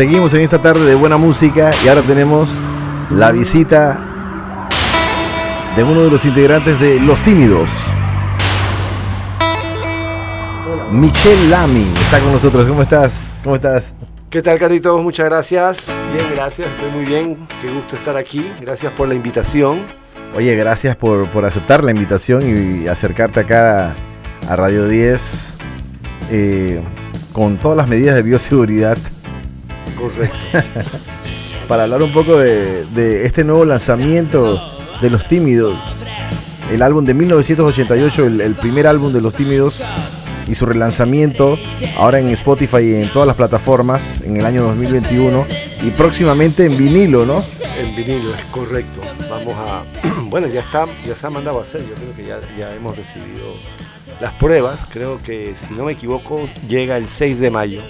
Seguimos en esta tarde de buena música y ahora tenemos la visita de uno de los integrantes de Los Tímidos. Michelle Lamy está con nosotros. ¿Cómo estás? ¿Cómo estás? ¿Qué tal, Carlitos? Muchas gracias. Bien, gracias. Estoy muy bien. Qué gusto estar aquí. Gracias por la invitación. Oye, gracias por, por aceptar la invitación y acercarte acá a Radio 10 eh, con todas las medidas de bioseguridad. Correcto. Para hablar un poco de, este nuevo lanzamiento de Los Tímidos. El álbum de 1988, el, el primer álbum de Los Tímidos y su relanzamiento ahora en Spotify y en todas las plataformas en el año 2021 y próximamente en vinilo, ¿no? En vinilo, es correcto. Vamos a. Bueno, ya está, ya se ha mandado a hacer. Yo creo que ya, ya hemos recibido las pruebas. Creo que, si no me equivoco, llega el 6 de mayo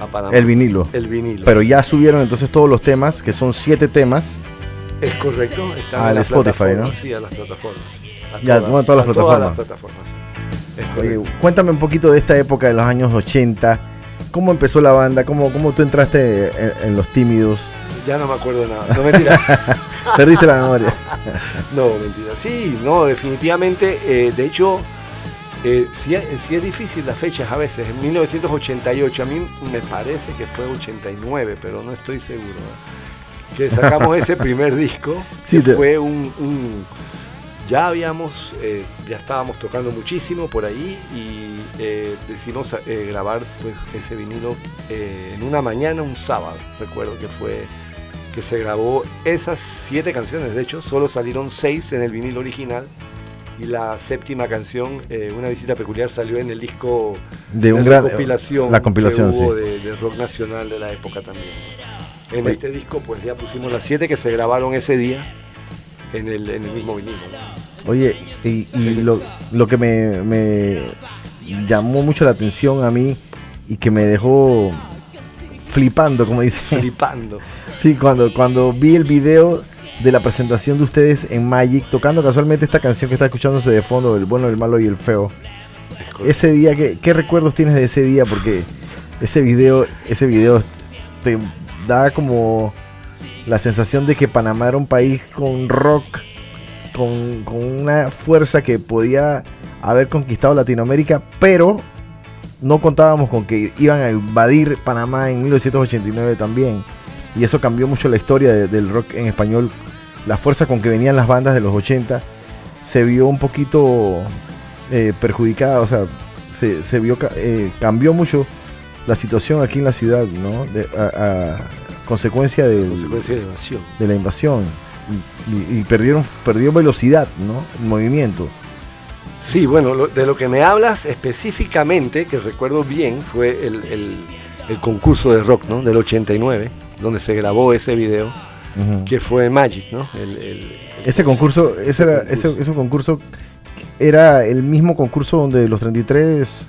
a Panamá. El vinilo. El vinilo. Pero ya subieron entonces todos los temas, que son siete temas. Es correcto. Están Al en las Spotify, ¿no? Sí, a las plataformas. A Ya, todas las a Todas plataformas. las Oye, cuéntame un poquito de esta época de los años 80. ¿Cómo empezó la banda? ¿Cómo, cómo tú entraste en, en Los Tímidos? Ya no me acuerdo de nada. No, mentira. Perdiste la memoria. No, mentira. Sí, no, definitivamente. eh, de hecho, eh, sí, es- difícil las fechas a veces. En 1988, a mí me parece que fue 89, pero no estoy seguro. ¿no? Que sacamos ese primer disco, Sí, que te- fue un, un- Ya habíamos, eh, ya estábamos tocando muchísimo por ahí y eh, decidimos eh, grabar pues, ese vinilo eh, en una mañana, un sábado. Recuerdo que fue que se grabó esas siete canciones. De hecho, solo salieron seis en el vinilo original. Y la séptima canción, eh, Una visita peculiar, salió en el disco De un gran. compilación, La compilación, que hubo sí. de, de rock nacional de la época también. En Oye. este disco, pues ya pusimos las siete que se grabaron ese día en el, en el mismo vinilo. Oye, y, y lo, lo que me, me llamó mucho la atención a mí y que me dejó flipando, como dice. Flipando. Sí, cuando, cuando vi el video de la presentación de ustedes en Magic, tocando casualmente esta canción que está escuchándose de fondo, El bueno, el malo y el feo. Ese día, ¿qué, qué recuerdos tienes de ese día? Porque ese video, ese video te da como la sensación de que Panamá era un país con rock, con, con una fuerza que podía haber conquistado Latinoamérica, pero no contábamos con que iban a invadir Panamá en 1989 también. Y eso cambió mucho la historia de- del rock en español. La fuerza con que venían las bandas de los 80 se vio un poquito eh, perjudicada, o sea, se, se vio, eh, cambió mucho la situación aquí en la ciudad, ¿no? De- a, a consecuencia del- Consecuencia de evasión. de la invasión. Y perdieron, perdió velocidad, ¿no? El movimiento. Sí, bueno, lo- de lo que me hablas específicamente, que recuerdo bien, fue el, el- el concurso de rock, ¿no? Del 89, donde se grabó ese video, que fue Magic, ¿no? El- el- Ese concurso, ese, era, ese, concurso. ese concurso era el mismo concurso donde los 33...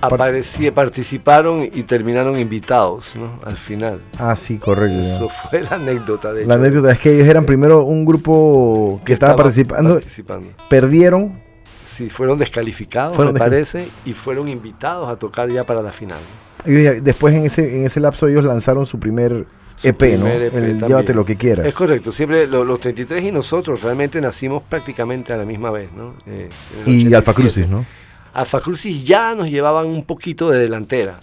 Aparecí- participaron y terminaron invitados, ¿no? Al final. Ah, sí, correcto. Eso fue la anécdota, de La hecho, anécdota es que ellos eran primero un grupo que, estaba, participando, participando. perdieron, Sí, fueron descalificados, Fueron me parece, y fueron invitados a tocar ya para la final. Después en ese, en ese lapso ellos lanzaron su primer Su EP, ¿no? EP El. Llévate lo que quieras. Es correcto, siempre lo- los 33 y nosotros realmente nacimos prácticamente a la misma vez, ¿no? Eh, Y 87. Alfa Crucis, ¿no? Alfa Crucis ya nos llevaban un poquito de delantera.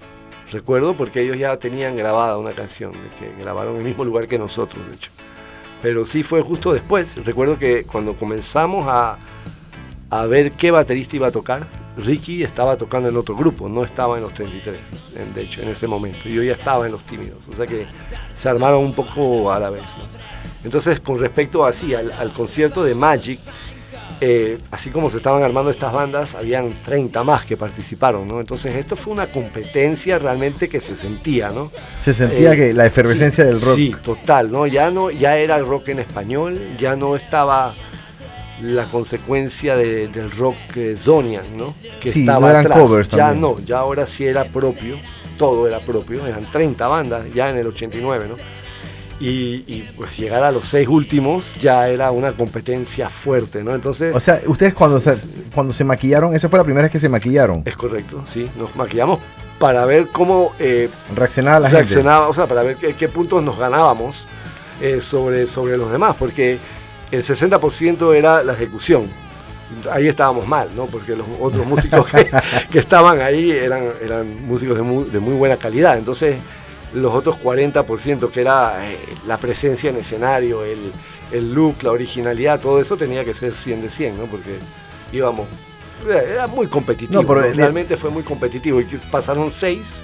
Recuerdo porque ellos ya tenían grabada una canción, que grabaron en el mismo lugar que nosotros, de hecho. Pero sí fue justo después. Recuerdo que cuando comenzamos a, a ver qué baterista iba a tocar, Ricky estaba tocando en otro grupo, no estaba en los 33, en- de hecho, en ese momento. Yo ya estaba en los tímidos, o sea que se armaron un poco a la vez. ¿no? Entonces, con respecto así al, al concierto de Magic, eh, así como se estaban armando estas bandas, habían 30 más que participaron, ¿no? Entonces esto fue una competencia realmente que se sentía, ¿no? Se sentía Eh, que la efervescencia sí, del rock. Sí, total, ¿no? Ya no, ya era el rock en español, ya no estaba la consecuencia de- del rock eh, Zonian, ¿no? Que Sí, estaba no eran atrás. covers Ya también. no, ya ahora sí era propio, todo era propio, eran 30 bandas ya en el 89, ¿no? Y, y, pues llegar a los seis últimos ya era una competencia fuerte, ¿no? Entonces, O sea, ustedes cuando, Sí, se, sí. cuando se maquillaron, esa fue la primera vez que se maquillaron. es correcto, sí, nos maquillamos para ver cómo eh, reaccionaba la reaccionaba, o sea, para ver qué, puntos nos ganábamos eh, sobre, sobre los demás, porque el 60% era la ejecución. Ahí estábamos mal, ¿no? Porque los otros músicos que, estaban ahí eran, eran músicos de muy, de muy buena calidad. Entonces, los otros 40%, que era eh, la presencia en escenario, el, el, look, la originalidad, todo eso tenía que ser 100 de 100, ¿no? Porque íbamos, era muy competitivo, realmente fue muy competitivo y pasaron 6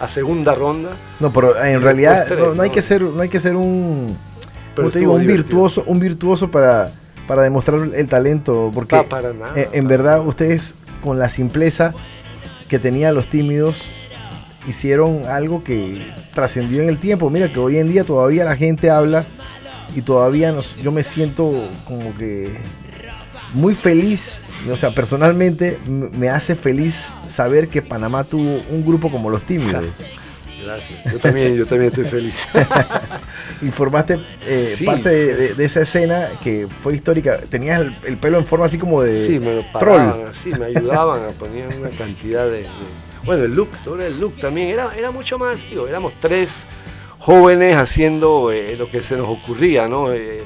a segunda ronda. No, pero en realidad no, hay que ser, no hay que ser un, te digo, un virtuoso, un virtuoso para, para demostrar el talento, porque para nada, en verdad ustedes con la simpleza que tenían los tímidos hicieron algo que trascendió en el tiempo. Mira que hoy en día todavía la gente habla y todavía nos, yo me siento como que muy feliz, o sea, personalmente me hace feliz saber que Panamá tuvo un grupo como los tímidos. Gracias. Yo también, yo también estoy feliz. Informaste eh, parte de, esa escena que fue histórica. Tenías el, pelo en forma así como de sí, me paraban, Sí, me ayudaban a poner una cantidad de bueno, el look, todo el look también. Era, era mucho más, digo, éramos tres jóvenes haciendo eh, lo que se nos ocurría, ¿no? Eh,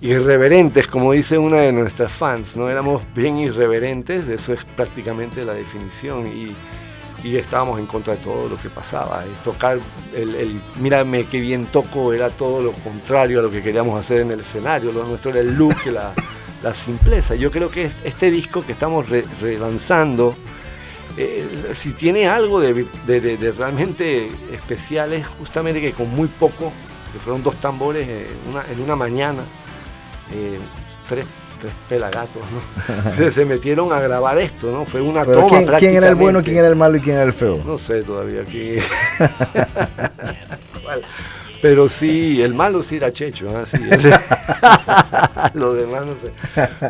irreverentes, como dice una de nuestras fans, ¿no? Éramos bien irreverentes, eso es prácticamente la definición. Y, estábamos en contra de todo lo que pasaba. tocar el, mírame qué bien toco era todo lo contrario a lo que queríamos hacer en el escenario. Lo nuestro era el look, la, la simpleza. Yo creo que este disco que estamos relanzando, eh, si tiene algo de, realmente especial es justamente que con muy poco, que fueron dos tambores en una mañana, eh, tres, tres pelagatos, ¿no? se, metieron a grabar esto, ¿no? Fue una toma ¿quién, ¿Quién era el bueno, quién era el malo y quién era el feo? No sé todavía quién. Pero sí, el malo sí era Checho, ¿no? sí, lo demás no sé.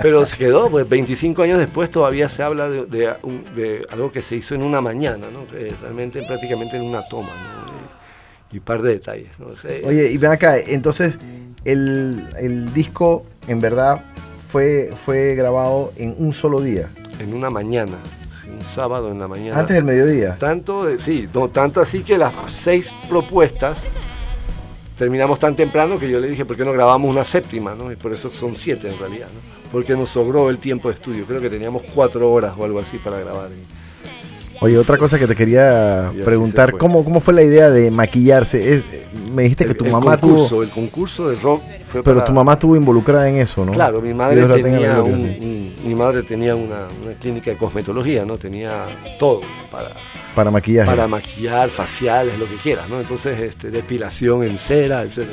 Pero se quedó, pues 25 años después todavía se habla de, algo que se hizo en una mañana, ¿no? realmente prácticamente en una toma, ¿no? y un par de detalles. ¿no? Oye, y ven acá, entonces el, disco en verdad fue, fue grabado en un solo día. En una mañana un sábado en la mañana. Antes del mediodía. Tanto, sí, no, tanto así que las seis propuestas terminamos tan temprano que yo le dije, ¿por qué no grabamos una séptima? ¿no? Y por eso son siete en realidad, ¿no? porque nos sobró el tiempo de estudio. Creo que teníamos cuatro horas o algo así para grabar. Oye, otra cosa que te quería preguntar, ¿cómo, ¿cómo fue la idea de maquillarse? me dijiste que tu mamá tuvo... El concurso de rock fue Pero tu mamá estuvo involucrada en eso, ¿no? Claro, mi madre tenía, mi madre tenía una, una, clínica de cosmetología, ¿no? Tenía todo para para maquillaje. Para maquillar, faciales, lo que quieras, ¿no? Entonces, este, depilación en cera, etc.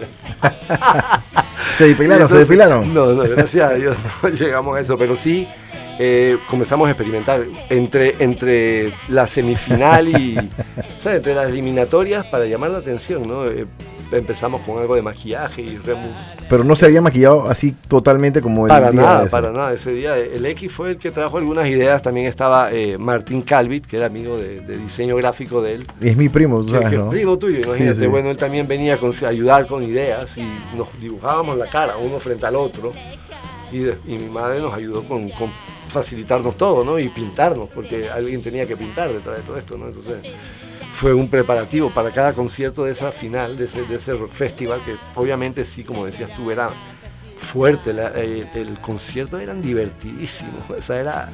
¿Se depilaron? ¿Se depilaron? No, no, gracias a Dios no llegamos a eso, pero sí eh, comenzamos a experimentar entre, entre la semifinal y o sea, entre las eliminatorias para llamar la atención, ¿no? Eh, empezamos con algo de maquillaje y remus. Pero no se había maquillado así totalmente como el para nada, para nada. Ese día el X fue el que trajo algunas ideas. También estaba eh, Martín Calvit, que era amigo de, diseño gráfico de él. Y es mi primo, sabes, ¿no? primo tuyo, imagínate. Bueno, él también venía a ayudar con ideas y nos dibujábamos la cara uno frente al otro. Y, mi madre nos ayudó con, facilitarnos todo, ¿no? Y pintarnos, porque alguien tenía que pintar detrás de todo esto, ¿no? Entonces fue un preparativo para cada concierto de esa final, de ese, de ese rock festival, que obviamente sí, como decías tú, era fuerte, el, concierto eran divertidísimos, o sea, era,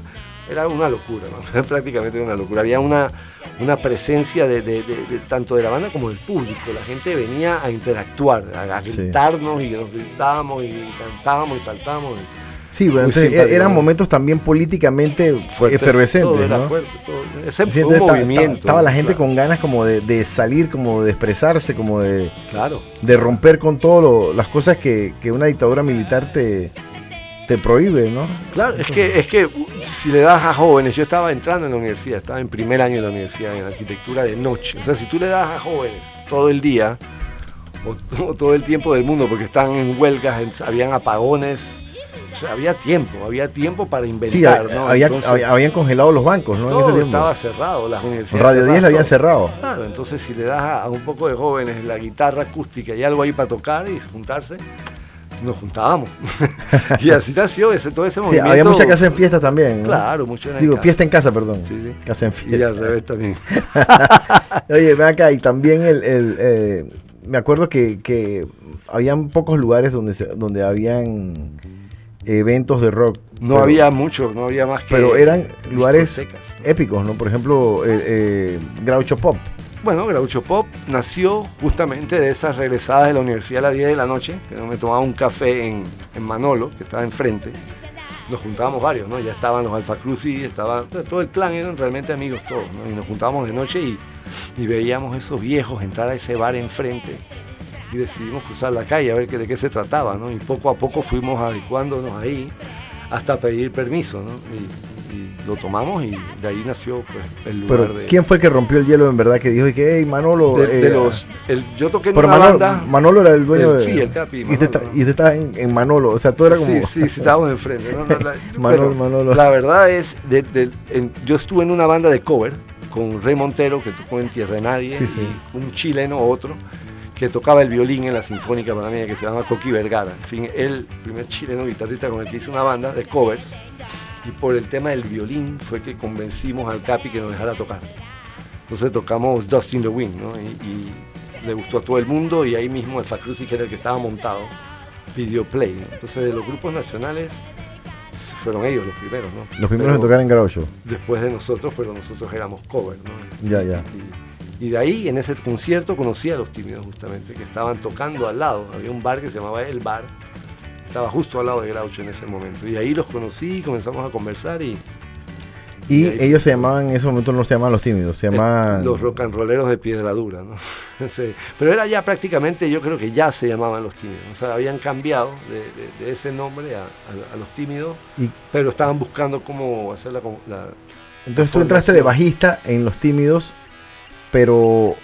era una locura, prácticamente una locura. Había una, una presencia de, tanto de la banda como del público, la gente venía a interactuar, a, gritarnos y nos gritábamos y cantábamos y saltábamos. Sí, bueno, eran momentos también políticamente efervescentes. ¿no? Ese fue un movimiento. Estaba la gente con ganas como de, salir, como de expresarse, como de, claro. de romper con todas las cosas que, una dictadura militar te, te prohíbe, ¿no? Claro, es que, es que si le das a jóvenes, yo estaba entrando en la universidad, estaba en primer año de la universidad, en arquitectura de noche. O sea, si tú le das a jóvenes todo el día, o, todo el tiempo del mundo, porque están en huelgas, habían apagones, o sea, había tiempo, había tiempo para inventar, ¿no? Había, habían congelado los bancos, ¿no? Todo estaba cerrado, las universidades. Radio 10 la habían cerrado. Claro, entonces si le das a, un poco de jóvenes la guitarra acústica y algo ahí para tocar y juntarse, nos juntábamos. y así nació ese, todo ese Sí, movimiento. había mucha casa en fiesta también. ¿no? Claro, mucho en Digo, fiesta en casa, perdón. Sí, sí. Casa en Y fiesta. al revés también. Oye, ven acá, y también el, el, eh, me acuerdo que, que habían pocos lugares donde se, donde habían eventos de rock. No pero- había mucho, no había más que. Pero eran lugares épicos, ¿no? Por ejemplo, eh, eh, Groucho Pop. Bueno, Groucho Pop nació justamente de esas regresadas de la universidad a las 10 de la noche, que me tomaba un café en, en Manolo, que estaba enfrente. Nos juntábamos varios, ¿no? Ya estaban los Alfa Crucis, estaba todo el clan, eran realmente amigos todos, ¿no? Y nos juntábamos de noche y, y veíamos esos viejos entrar a ese bar enfrente y decidimos cruzar la calle a ver que- de qué se trataba, ¿no? Y poco a poco fuimos adecuándonos ahí hasta pedir permiso, ¿no? Y, y lo tomamos y de ahí nació pues, el lugar Pero de... ¿quién fue el que rompió el hielo en verdad? Que dijo que, hey, Manolo. de, de eh, los, el- yo toqué en pero una Manolo, banda. Manolo era el dueño El- de. sí, el Capi, Y usted, está- ¿no? y usted estaba en, en Manolo. O sea, todo era como. Sí, sí, sí, estábamos enfrente. ¿no? No, la, Manolo, Manolo. la verdad es, de- de- en- yo estuve en una banda de cover con Rey Montero, que tocó en Tierra de Nadie, Sí, sí. y un chileno, otro, que tocaba el violín en la Sinfónica Panameña, que se llama Coqui Vergara. En fin, él, primer chileno guitarrista con el que hice una banda de covers, y por el tema del violín fue que convencimos al Capi que nos dejara tocar. Entonces tocamos Dust in the Wind, ¿no? Y, y le gustó a todo el mundo y ahí mismo Alfa Cruz, que era el que estaba montado, pidió play. ¿no? Entonces de los grupos nacionales fueron ellos los primeros, ¿no? Los primeros en tocar en Groucho. Después de nosotros, pero nosotros éramos cover, ¿no? Ya, ya. Y, y de ahí, en ese concierto, conocí a los tímidos justamente, que estaban tocando al lado. Había un bar que se llamaba El Bar, estaba justo al lado de Groucho en ese momento. Y ahí los conocí, comenzamos a conversar y Y Y ahí- ellos se llamaban, en ese momento no se llamaban los tímidos, se llamaban. los rock and rolleros de piedra dura, ¿no? Sí. Pero era ya prácticamente, yo creo que ya se llamaban los tímidos. O sea, habían cambiado de, de- de ese nombre a, a- a los tímidos, Y- pero estaban buscando cómo hacer la, la- Entonces tú entraste de bajista en los tímidos, pero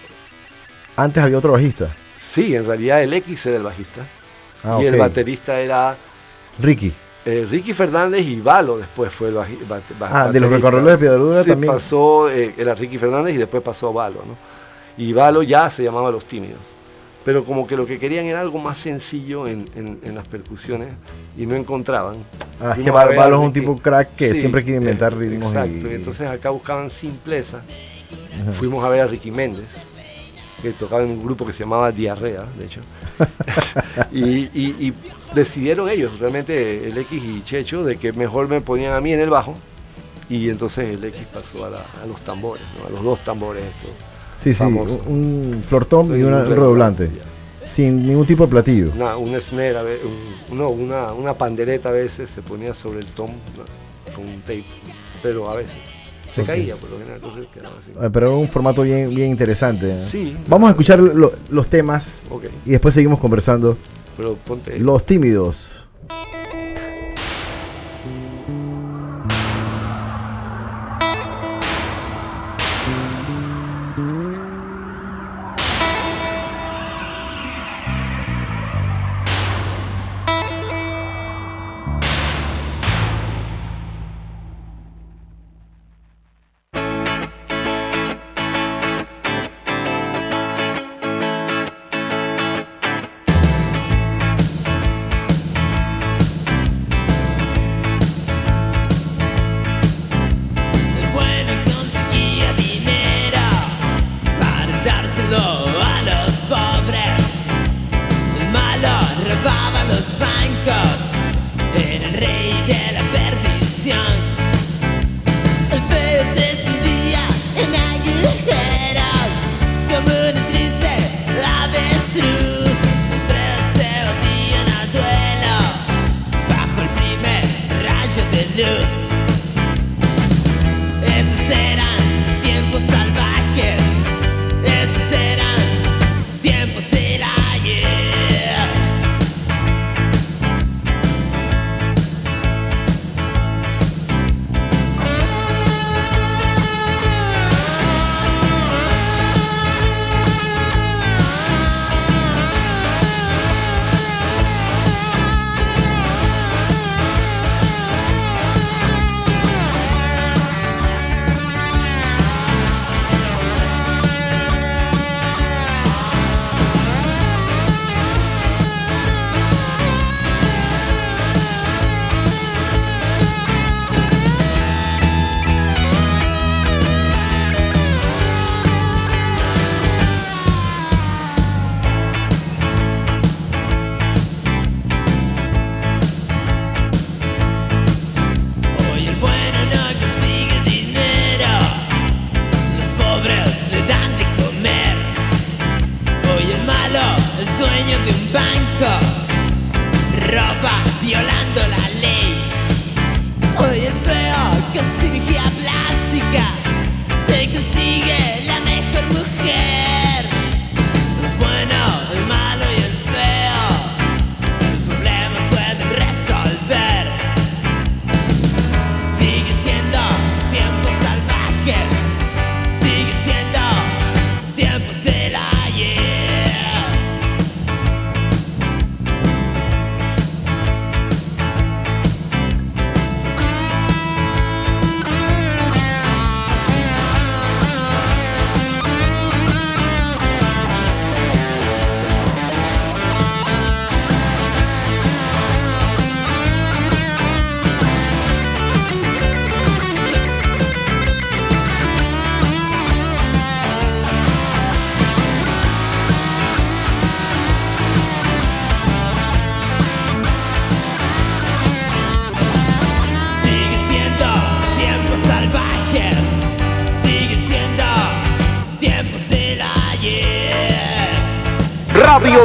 antes había otro bajista. Sí, en realidad el X era el bajista Ah, y el ok. baterista era Ricky. eh, Ricky Fernández y Valo después fue el baji- bate- ba- Ah, de los recorredores de Piedradura Sí, también. pasó, eh, era Ricky Fernández y después pasó Valo, ¿no? Y Valo ya se llamaba Los Tímidos. Pero como que lo que querían era algo más sencillo en, en- en las percusiones y no encontraban. Ah, es que a a Valo es un tipo crack que Sí, siempre quiere inventar eh, ritmos. Exacto, y, y entonces acá buscaban simpleza. Ajá. Fuimos a ver a Ricky Méndez, que tocaba en un grupo que se llamaba Diarrea, de hecho. y, y- y decidieron ellos, realmente el X y Checho, de que mejor me ponían a mí en el bajo. Y entonces el X pasó a, la- a los tambores, ¿no? a los dos tambores estos. sí, sí, famoso. un flortón y, una- un redoblante. Sin ningún tipo de platillo. Una, un snare, a ve- un- no, una, una pandereta a veces se ponía sobre el tom ¿no? con un tape, pero a veces se caía por lo general, entonces quedaba así. Ah, Pero es un formato bien, bien interesante. ¿eh? Sí, Vamos a escuchar lo- los temas y después seguimos conversando. pero ponte. Los tímidos.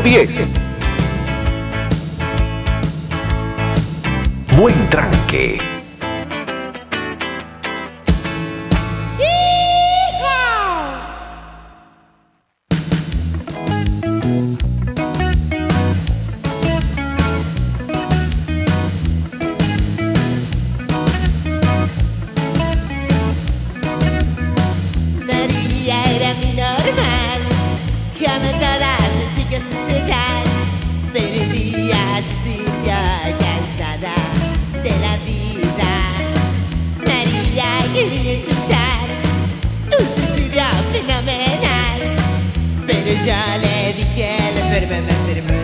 10. Pero yo le dije la forma más hermosa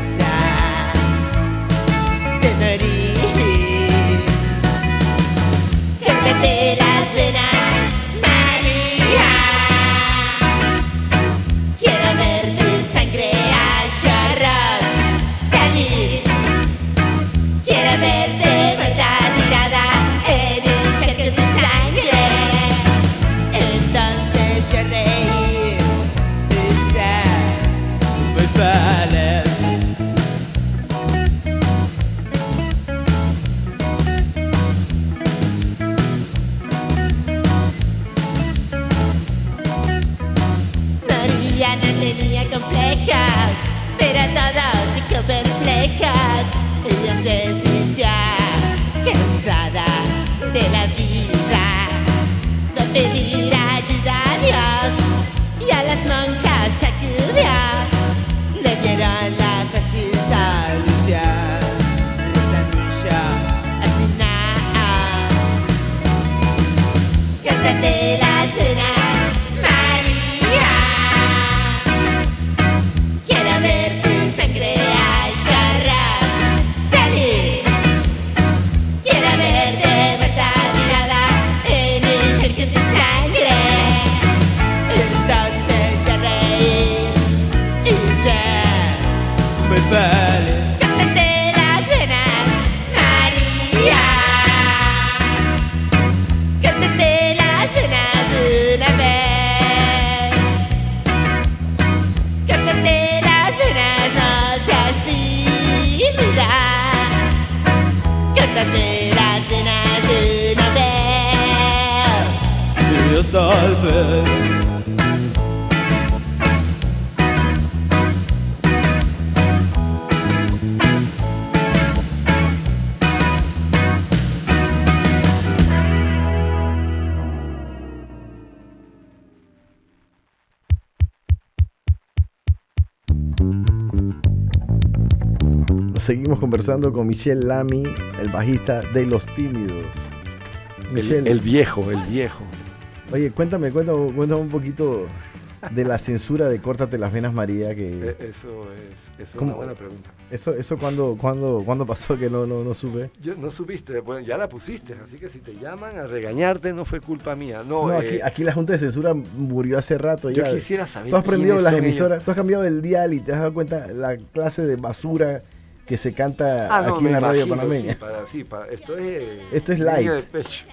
Seguimos conversando con Michelle Lamy, el bajista de Los Tímidos. El, Michelle, el viejo, el viejo. oye, cuéntame, cuéntame, cuéntame un poquito de la censura de Córtate las venas María, Eh, que Eso es, eso es una buena pregunta. eso, eso cuando, cuando, cuando pasó que no, no, no supe. Yo, no supiste, bueno, ya la pusiste, así que si te llaman a regañarte no fue culpa mía. No, No, eh, aquí, aquí la Junta de Censura murió hace rato yo ya. quisiera saber. Tú has prendido las ellos. emisoras, tú has cambiado el dial y te has dado cuenta la clase de basura que se canta Ah, no, aquí en la radio panameña. Sí, para, sí, para, esto es. Esto es light. de pecho.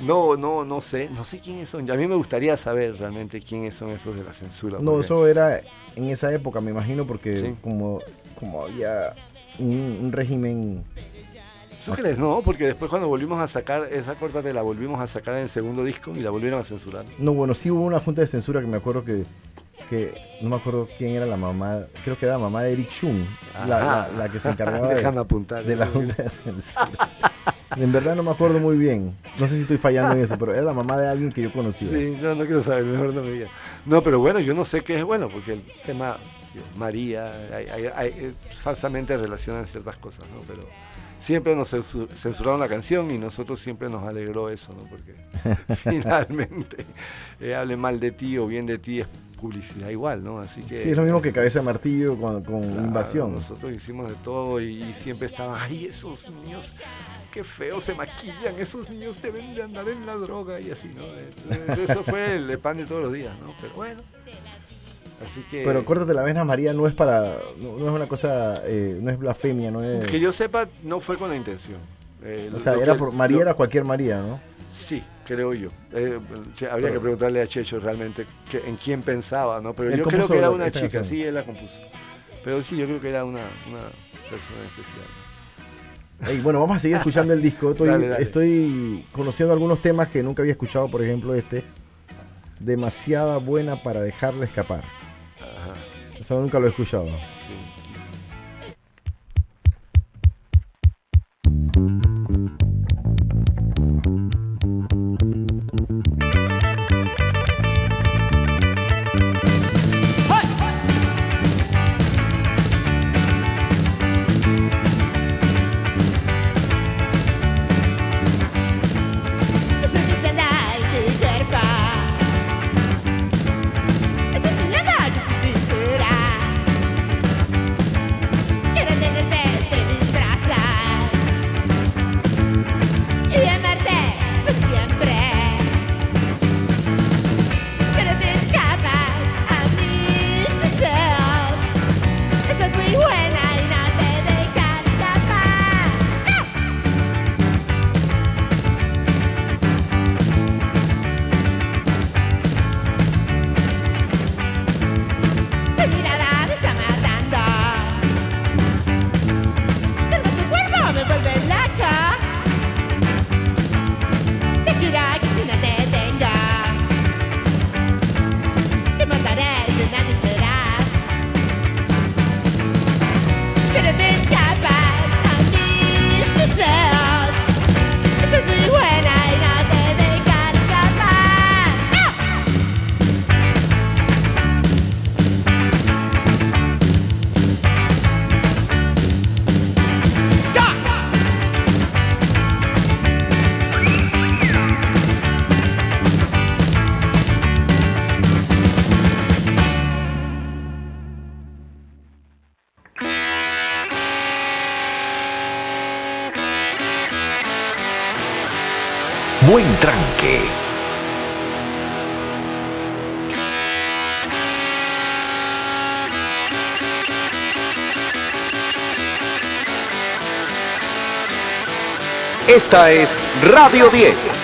no, no, no sé, no sé quiénes son. A mí me gustaría saber realmente quiénes son esos de la censura. No, eso era en esa época, me imagino, porque Sí. como, como había un, un régimen. ¿Tú crees? No, porque después cuando volvimos a sacar esa corta la volvimos a sacar en el segundo disco y la volvieron a censurar. No, bueno, sí hubo una junta de censura que me acuerdo que, que no me acuerdo quién era la mamá, creo que era la mamá de Eric Chung, la, la- la que se encargaba de, apuntar. de la junta de censura. En verdad no me acuerdo muy bien, no sé si estoy fallando en eso, pero era la mamá de alguien que yo conocía. Sí, no, no quiero saber, mejor no me digas. No, pero bueno, yo no sé qué es bueno, porque el tema María, hay- hay- hay- eh, falsamente relacionan ciertas cosas, ¿no? Pero siempre nos censu- censuraron la canción y nosotros siempre nos alegró eso, ¿no? Porque finalmente eh, hable mal de ti o bien de ti es publicidad igual, ¿no? Así que... Sí, es lo mismo que Cabeza de Martillo con, con Claro, Invasión. Nosotros hicimos de todo y, y siempre estaban, ay, esos niños, qué feo se maquillan, esos niños deben de andar en la droga y así, ¿no? Entonces, eso fue el pan de todos los días, ¿no? Pero bueno. Así que... Pero córtate la vena María no es para, no, no es una cosa, eh, no es blasfemia, no es... Que yo sepa, no fue con la intención. Eh, o sea, era que- por, María lo- era cualquier María, ¿no? Sí, creo yo. Eh, habría Pero- que preguntarle a Checho realmente que- en quién pensaba, ¿no? Pero yo creo que era una chica, canción. sí, él la compuso. Pero sí, yo creo que era una, una persona especial. Ey, bueno, vamos a seguir escuchando el disco. Estoy, Dale, dale. estoy conociendo algunos temas que nunca había escuchado, por ejemplo este. Demasiada buena para dejarla escapar. Eso nunca lo he escuchado. Buen tranque. Esta es Radio 10.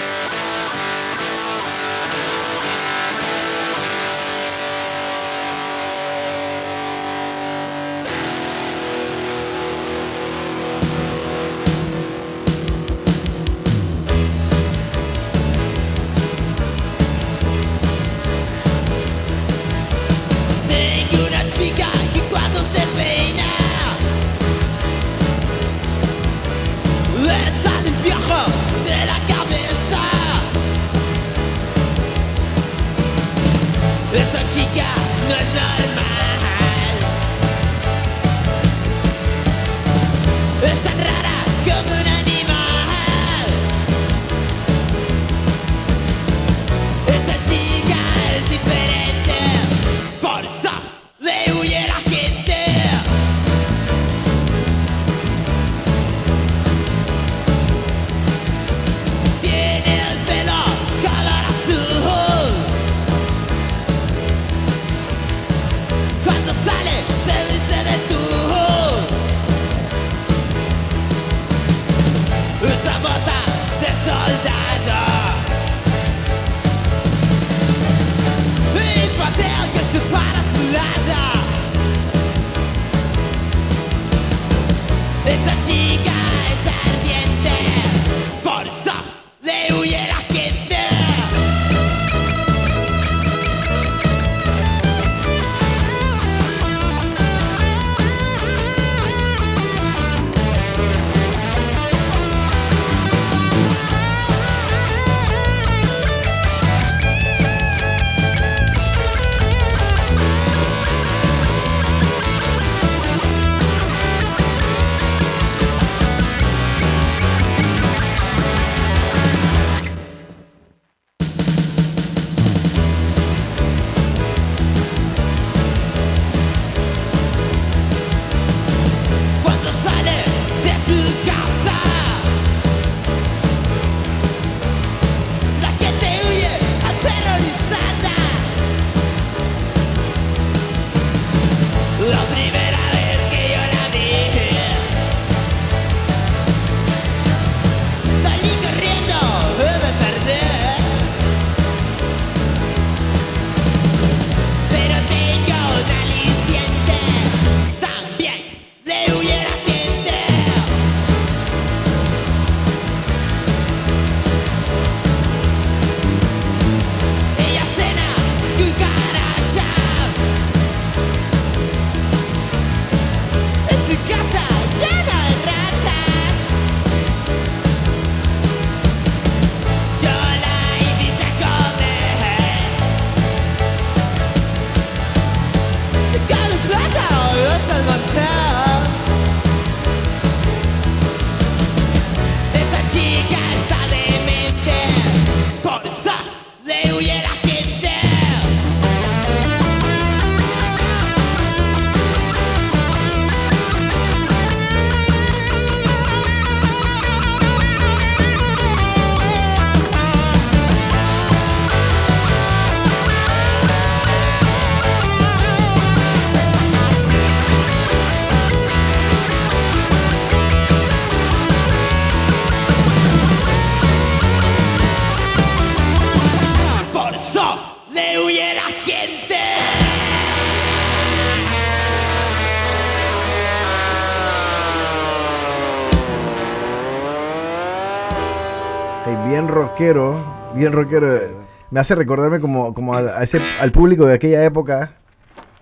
Bien rockero. Me hace recordarme como, como a, ese, al público de aquella época.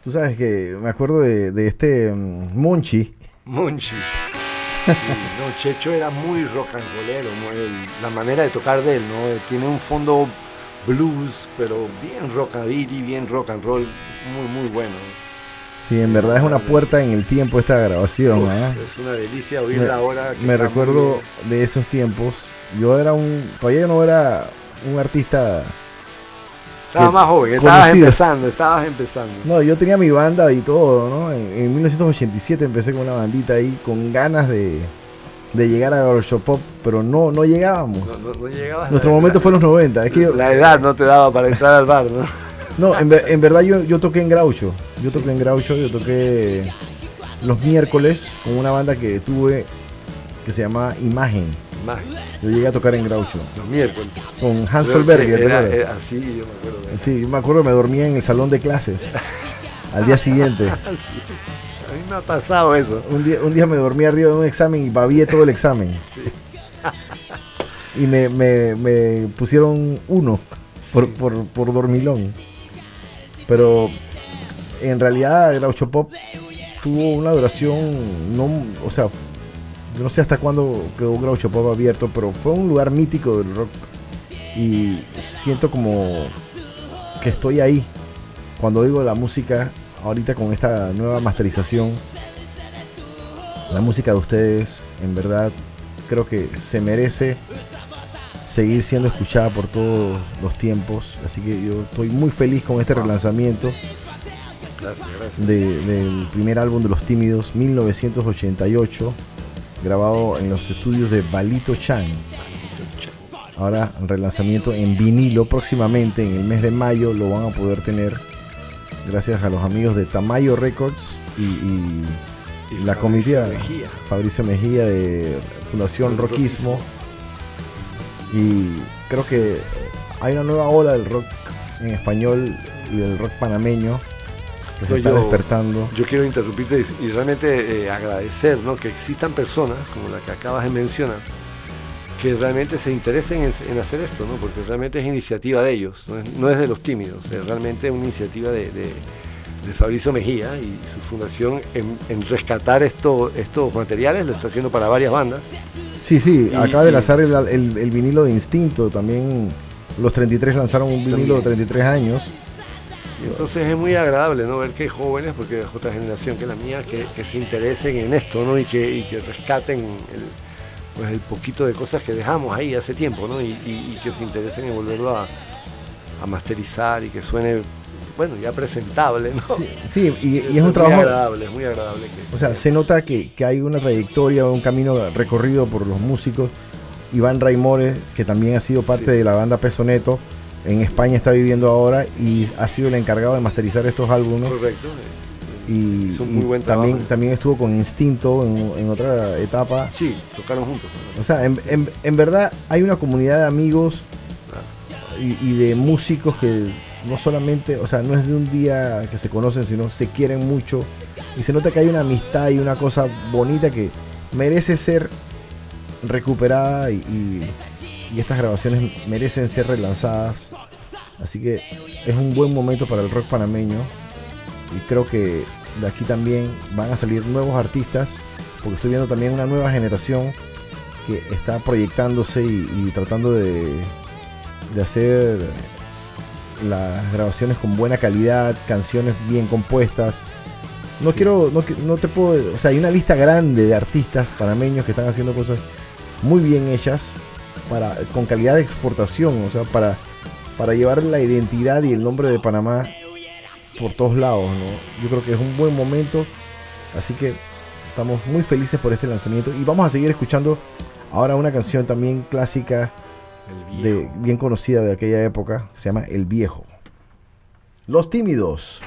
Tú sabes que me acuerdo de, este mm, Monchi. No, Checho era muy rock and rollero, la manera de tocar de él, ¿no? Tiene un fondo blues, pero bien rockabilly, bien rock and roll, muy, muy bueno. Sí, en verdad es una puerta en el tiempo esta grabación. Uf, ¿ah? es una delicia oírla ahora. Me recuerdo de esos tiempos. Yo era un. Todavía no era un artista. Estabas que- más joven, estabas conocido. empezando, estabas empezando. No, yo tenía mi banda y todo, ¿no? En, en 1987 empecé con una bandita ahí con ganas de, de llegar a Pop, pero no, no llegábamos. No, no- no llegabas Nuestro momento fue en los 90. Es que yo- La edad no te daba para entrar al bar, ¿no? no, en, en verdad yo, yo toqué en Groucho. Yo toqué en Groucho, yo toqué los miércoles con una banda que tuve que se llama Imagen. Más, Yo llegué a tocar en Groucho los miércoles. con Creo Hansel que Berger. ¿te era- acuerdas? era así, yo me acuerdo. de- Sí, me acuerdo, me dormía en el salón de clases al día siguiente. Sí. A mí me ha pasado eso. Un día, un día me dormí arriba de un examen y babié todo el examen. Y me, me- me pusieron uno por, por, por dormilón. Pero en realidad Groucho Pop tuvo una duración, no, o sea, no sé hasta cuándo quedó Groucho Pop abierto, pero fue un lugar mítico del rock. Y siento como que estoy ahí. Cuando oigo la música, ahorita con esta nueva masterización, la música de ustedes, en verdad, creo que se merece seguir siendo escuchada por todos los tiempos. Así que yo estoy muy feliz con este relanzamiento Gracias, gracias. de- del primer álbum de Los Tímidos, 1988, grabado en los estudios de Balito Chan. Ahora relanzamiento en vinilo próximamente en el mes de mayo lo van a poder tener gracias a los amigos de Tamayo Records y, y Y la Mejía. Fabricio Mejía de Fundación Rockismo. Y creo que hay una nueva ola del rock en español y del rock panameño que se No, está yo- despertando. Yo quiero interrumpirte y, y realmente eh, agradecer ¿no? que existan personas como la que acabas de mencionar que realmente se interesen en, en hacer esto, ¿no? porque realmente es iniciativa de ellos, no es, no es de los tímidos, es realmente una iniciativa de, de- de Fabricio Mejía y su fundación en, en rescatar esto, estos materiales, lo está haciendo para varias bandas. Sí, sí, Y- acaba de lanzar el, el- el vinilo de Instinto. También los 33 lanzaron un vinilo de También. 33 años. Entonces es muy agradable ¿no? ver que jóvenes, porque es otra generación que la mía, que, que se interesen en esto ¿no? y, que, y que rescaten el, pues el poquito de cosas que dejamos ahí hace tiempo ¿no? y, y- y que se interesen en volverlo a, a masterizar y que suene, bueno, ya presentable. ¿no? Sí, sí, y, es un muy trabajo. agradable, es muy agradable. Que, O sea, se nota que, que hay una trayectoria, un camino recorrido por los músicos. Iván Raimores, que también ha sido parte Sí. de la banda Peso Neto, en España está viviendo ahora y ha sido el encargado de masterizar estos álbumes. correcto. Y, Hizo un y muy buen también, estuvo con Instinto en, en otra etapa. Sí, tocaron juntos. O sea, en, en- en verdad hay una comunidad de amigos y, y de músicos que no solamente, o sea, no es de un día que se conocen, sino se quieren mucho. Y se nota que hay una amistad y una cosa bonita que merece ser recuperada y, y- y estas grabaciones merecen ser relanzadas. Así que es un buen momento para el rock panameño. Y creo que de aquí también van a salir nuevos artistas. Porque estoy viendo también una nueva generación que está proyectándose y, y tratando de, de hacer las grabaciones con buena calidad, canciones bien compuestas. No Sí. quiero, no, no te puedo, o sea, hay una lista grande de artistas panameños que están haciendo cosas muy bien hechas para, con calidad de exportación, o sea, para, para llevar la identidad y el nombre de Panamá por todos lados, ¿no? Yo creo que es un buen momento, así que estamos muy felices por este lanzamiento y vamos a seguir escuchando ahora una canción también clásica de, bien conocida de aquella época, se llama El Viejo. Los Tímidos.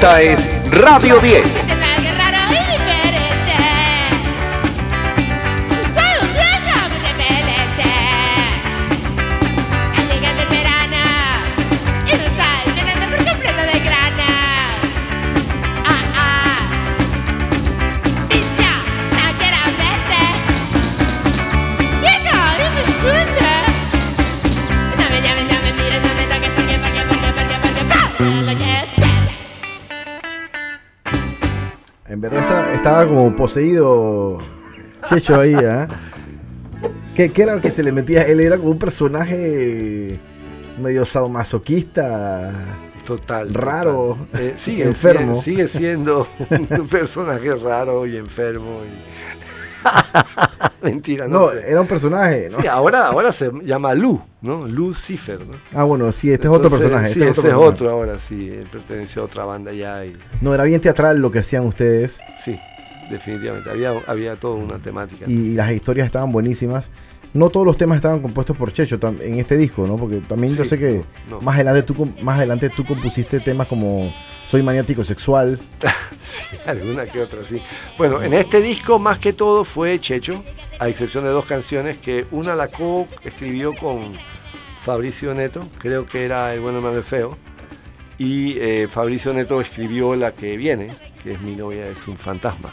Esta es Radio 10. Estaba como poseído Checho ahí, ¿ah? ¿Qué, qué era lo que se le metía? Él era como un personaje medio sadomasoquista. Total. Raro, total. Eh, sigue, enfermo. Sigue, sigue siendo un personaje raro y enfermo. y- Mentira, no, No, sé. era un personaje, ¿no? Sí, ahora, ahora se llama Lu, ¿no? Lucifer, ¿no? Ah, bueno, sí, este es otro personaje. Sí, este ese es otro ahora, sí. Él perteneció a otra banda ya y No, era bien teatral lo que hacían ustedes. sí, definitivamente. Había, había toda una temática. y las historias estaban buenísimas. No todos los temas estaban compuestos por Checho en este disco, ¿no? Porque también yo sé que no, no. más adelante tú más adelante tú compusiste temas como Soy maniático sexual. Sí, alguna que otra, sí. Bueno, en este disco más que todo fue Checho, a excepción de dos canciones que una la co-escribió con Fabricio Neto, creo que era El bueno, malo, feo, y eh, Fabricio Neto escribió la que viene, que es Mi novia es un fantasma,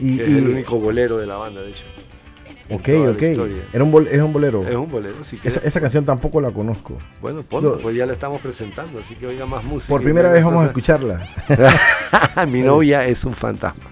Y, que es el único bolero de la banda, de hecho. ok, ok. Era un bol- es un bolero. Es un bolero, si Esa, esa canción tampoco la conozco. Bueno, ponlo, pues ya la estamos presentando, así que oiga más música. Por primera vez vamos a escucharla. Mi novia es un fantasma.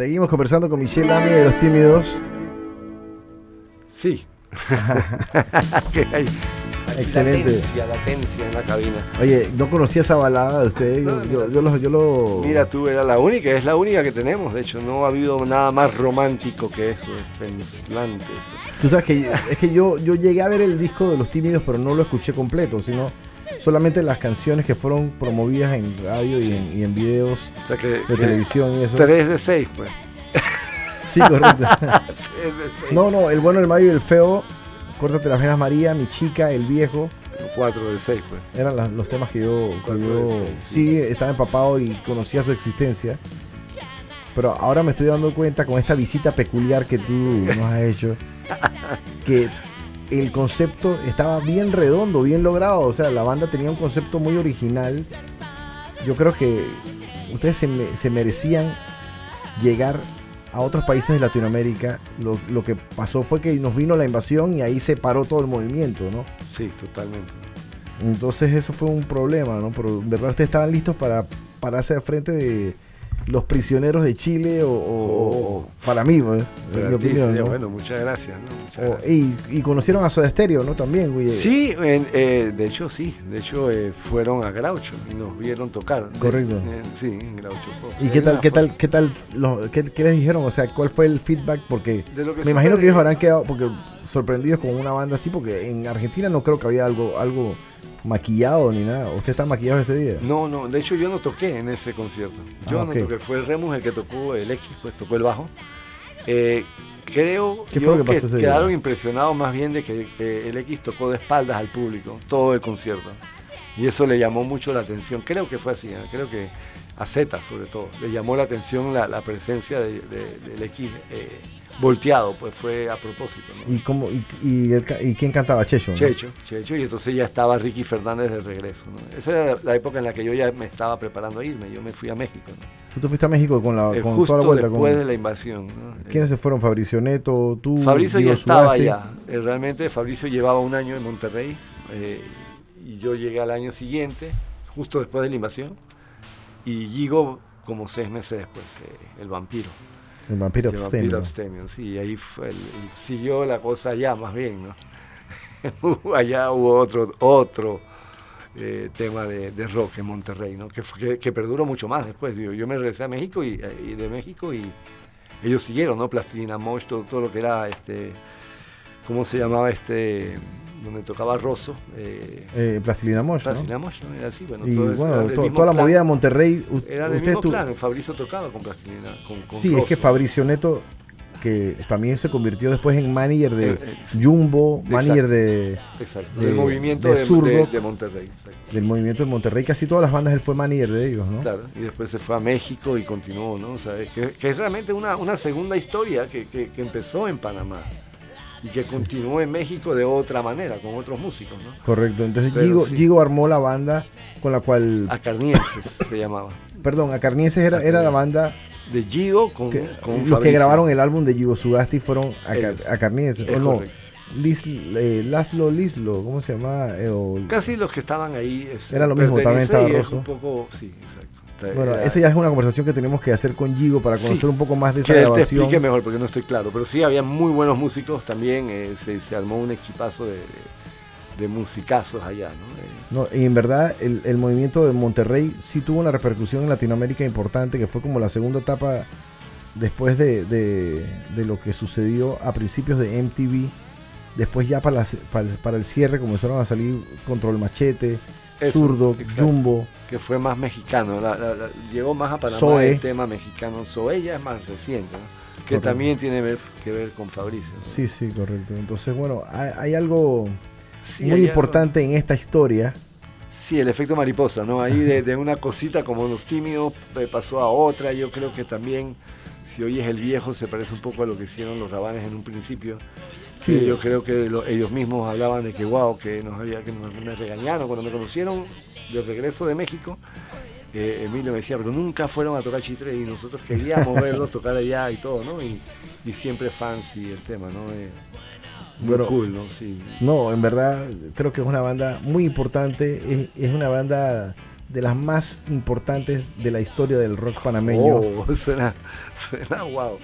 Seguimos conversando con Michelle Lamy de Los Tímidos. Sí. Excelente. Latencia, latencia en la cabina. Oye, no conocía esa balada de ustedes. Yo, yo, yo lo, yo lo- Mira tú, era la única, es la única que tenemos. De hecho, no ha habido nada más romántico que eso. Es esto. Tú sabes que es que yo, yo llegué a ver el disco de Los Tímidos, pero no lo escuché completo, sino solamente las canciones que fueron promovidas en radio y, en, y en videos O sea que, de que televisión y eso. 3 de 6, pues. Sí, correcto. 3 de 6. No, no, el bueno, el malo y el feo. Córtate las venas María, mi chica, el viejo. 4 de 6, pues. Eran las- los temas que yo, que yo seis, sí. sí estaba empapado y conocía su existencia. Pero ahora me estoy dando cuenta con esta visita peculiar que tú nos has hecho, que el concepto estaba bien redondo, bien logrado. O sea, la banda tenía un concepto muy original. Yo creo que ustedes se, me- se merecían llegar a otros países de Latinoamérica. Lo, lo que pasó fue que nos vino la invasión y ahí se paró todo el movimiento, ¿no? Sí, totalmente. Entonces eso fue un problema, ¿no? Pero en verdad ustedes estaban listos para pararse al frente de los prisioneros de Chile o, o- o- para mí, pues, mi opinión, sería ¿no? bueno, muchas gracias. ¿no? Muchas O- gracias. y, y conocieron a Soda Stereo, ¿no? También, güey. Sí, en- eh, de hecho sí, de hecho eh, fueron a Groucho y nos vieron tocar. De- Correcto. eh, sí, en Groucho. Pop. ¿Y qué tal, qué tal, qué tal, lo- qué, qué les dijeron? O sea, ¿cuál fue el feedback? Porque me imagino que ellos habrán quedado porque sorprendidos con una banda así, porque en Argentina no creo que había algo, algo maquillado ni nada. ¿Usted está maquillado ese día? No, no, de hecho yo no toqué en ese concierto. Yo Ah, no toqué, fue Remus el que tocó el X, pues tocó el bajo. Eh, creo ¿Qué yo fue lo que día? quedaron impresionados más bien de que eh, el X tocó de espaldas al público todo el concierto. Y eso le llamó mucho la atención. Creo que fue así, ¿eh? creo que a Z sobre todo. Le llamó la atención la, la presencia de- de- del X volteado, pues fue a propósito. ¿no? ¿Y, cómo, y, y el ca- y quién cantaba? Checho. ¿no? Checho, Checho, y entonces ya estaba Ricky Fernández de regreso. ¿no? Esa era la, época en la que yo ya me estaba preparando a irme. Yo me fui a México. ¿no? Tú te fuiste a México con, la, Eh, con justo toda la vuelta. con- después de la invasión. ¿no? ¿Quiénes Eh, se fueron? Fabricio Neto, tú. Fabricio ya estaba allá. Eh, realmente Fabricio llevaba un año en Monterrey eh, y yo llegué al año siguiente, justo después de la invasión. Y Gigo como seis meses después, eh, el vampiro. El vampiro abstemio. abstemio, sí, ahí fue el- el- siguió la cosa allá más bien, ¿no? allá hubo otro, otro eh, tema de, de rock en Monterrey, ¿no? Que, que, que perduró mucho más después. Digo, yo me regresé a México y, y de México y ellos siguieron, ¿no? Plastilina Mosh, todo, todo lo que era este, ¿cómo se llamaba este? Donde tocaba Rosso. Eh, Eh, Plastilina Mosh, ¿no? Plastilina Mosh, ¿no? Era así, bueno. Y todo bueno, toda la clan. movida de Monterrey. Era del mismo clan, Fabricio tocaba con Plastilina, con, con Sí, es que. Fabricio Neto, que también se convirtió después en manager de Eh, eh, Jumbo, exacto. manager de, Exacto, de- del movimiento de Monterrey. exacto. del movimiento de Monterrey. Casi todas las bandas él fue manager de ellos, ¿no? Claro, y después se fue a México y continuó, ¿no? O sea, que, que es realmente una, una segunda historia que, que- que empezó en Panamá y que continuó en México de otra manera, con otros músicos, ¿no? Correcto. Entonces Gigo, sí. Gigo armó la banda con la cual, Acarnienses se llamaba. perdón, Acarnienses era, era la banda De Gigo con, que, con los que grabaron el álbum de Gigo Sugasti fueron Acar-. Acarnienses. Es O no. Lis, eh, Laszlo Lislo, ¿cómo se llama? Eh, o- Casi los que estaban ahí. este, Era lo mismo, también estaba es Rosso. Un poco, sí, exacto. Está- bueno, era- esa ya es una conversación que tenemos que hacer con Gigo para Sí. conocer un poco más de esa que él te grabación. explique mejor porque no estoy claro. Pero sí, había muy buenos músicos también. eh, se, se armó un equipazo de, musicazos allá, ¿no? Eh, No, y en verdad el, el movimiento de Monterrey sí tuvo una repercusión en Latinoamérica importante, que fue como la segunda etapa después de, de- de lo que sucedió a principios de MTV. Después ya para, la- para, para el cierre comenzaron a salir Control Machete, Eso, Zurdo, exacto. Jumbo. que fue más mexicano. la- la- la- llegó más a Panamá Zoe. el tema mexicano. Zoe ya es más reciente, ¿no? que también tiene ver- que ver con Fabricio. ¿no? Sí, sí, correcto. Entonces, bueno, hay, hay algo Sí, muy hay algo- importante en esta historia. Sí, el efecto mariposa, ¿no? Ahí de, de una cosita como los tímidos eh, pasó a otra. Yo creo que también, si oyes el viejo, se parece un poco a lo que hicieron los rabanes en un principio. Sí. Sí, yo creo que lo- ellos mismos hablaban de que, wow, que nos había que nos, me regañaron cuando me conocieron de regreso de México. eh, Emilio me decía, pero nunca fueron a tocar Chitre y nosotros queríamos verlos tocar allá y todo, ¿no? Y, y siempre fancy el tema, ¿no? Eh, muy cool, ¿no? Sí. No, en verdad creo que es una banda muy importante. Es, es una banda de las más importantes de la historia del rock panameño. Oh, suena, suena wow.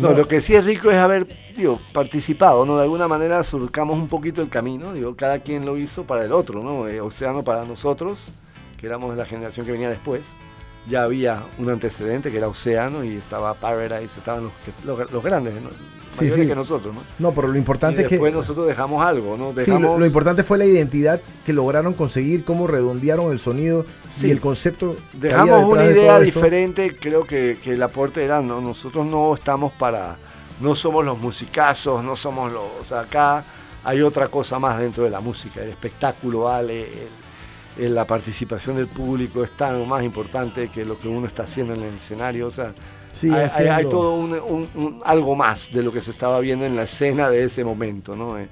No, No. lo que sí es rico es haber digo, participado, ¿no? De alguna manera surcamos un poquito el camino, digo, cada quien lo hizo para el otro, ¿no? Eh, Océano para nosotros, que éramos la generación que venía después. Ya había un antecedente que era Océano y estaba Paradise, estaban los, los, los grandes, ¿no? Sí, Mayores sí. que nosotros, ¿no? No, pero lo Y importante es que después nosotros dejamos algo, ¿no? sí, lo, Dejamos, lo importante fue la identidad que lograron conseguir, cómo redondearon el sonido Sí. y el concepto. que Dejamos había una de idea esto. diferente, creo que, que el aporte era, no, nosotros no estamos para, no somos los musicazos, no somos los, o sea, acá hay otra cosa más dentro de la música, el espectáculo vale, el- el- la participación del público es tan más importante que lo que uno está haciendo en el escenario, o sea, Sí, hay, hay- haciendo- hay todo un, un- un- algo más de lo que se estaba viendo en la escena de ese momento, ¿no? Eh,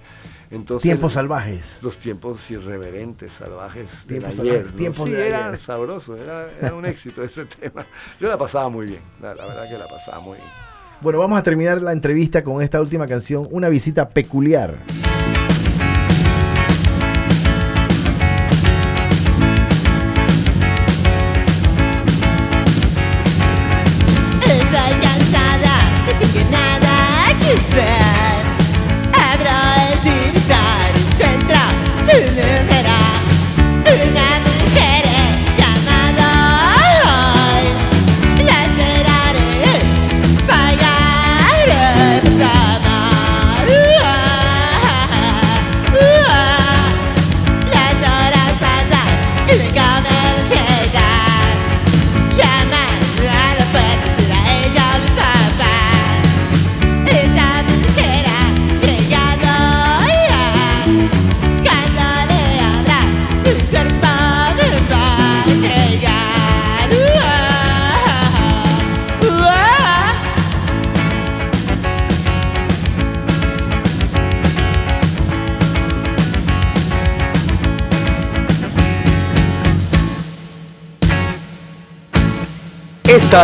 Entonces, Tiempos salvajes. los tiempos irreverentes, salvajes del Tiempos ayer. salvajes, ¿no? tiempos sí, de era ayer. sabroso, era, era un éxito ese tema. Yo la pasaba muy bien, la, la verdad que la pasaba muy bien. Bueno, vamos a terminar la entrevista con esta última canción, una visita peculiar.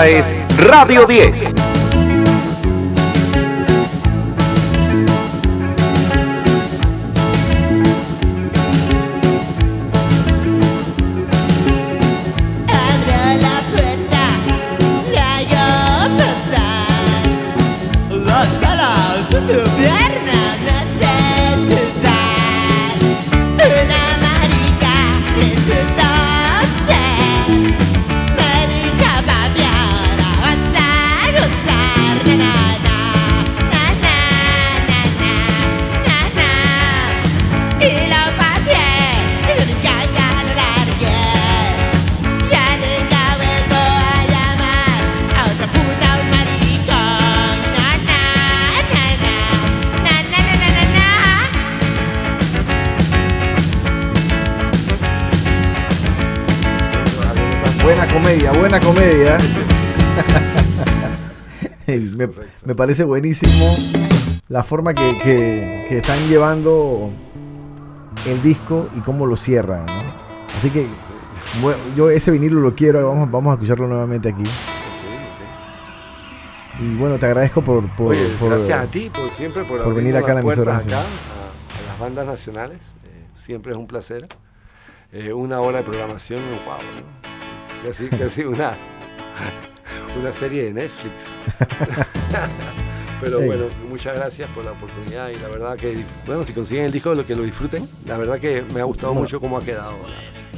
Es Radio 10. Me, parece buenísimo la forma que, que- que están llevando el disco y cómo lo cierran. ¿no? Así que bueno, yo ese vinilo lo quiero, vamos, vamos a escucharlo nuevamente aquí. Y bueno, te agradezco por, por, Oye, por- gracias a ti por siempre por, por venir acá a la emisora acá a, a las bandas nacionales. Eh, siempre es un placer. Eh, una hora de programación, wow, ¿no? Casi, casi una, una serie de Netflix. Pero bueno, muchas gracias por la oportunidad y la verdad que, bueno, si consiguen el disco, lo que lo disfruten. La verdad que me ha gustado Bueno. mucho cómo ha quedado.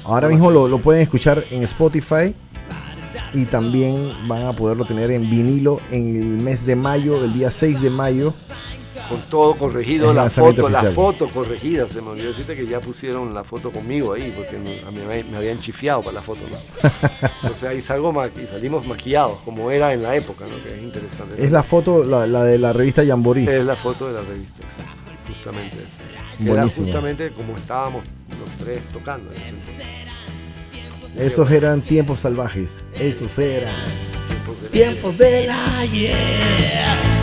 Ahora mismo lo, lo pueden escuchar en Spotify y también van a poderlo tener en vinilo en el mes de mayo, el día 6 de mayo. Con todo corregido, la foto, la foto corregida. Se me olvidó decirte que ya pusieron la foto conmigo ahí, porque no- a mí me, me habían chifiado para la foto, ¿no? sea, y, salgo y salimos maquillados, como era en la época, ¿no? Que es interesante. Es la foto, la, la de la revista Jamboree. Es la foto de la revista, exacto. Justamente esa. Era justamente como estábamos los tres tocando entonces. Esos eran tiempos salvajes. Esos eran Tiempos de tiempos del ayer.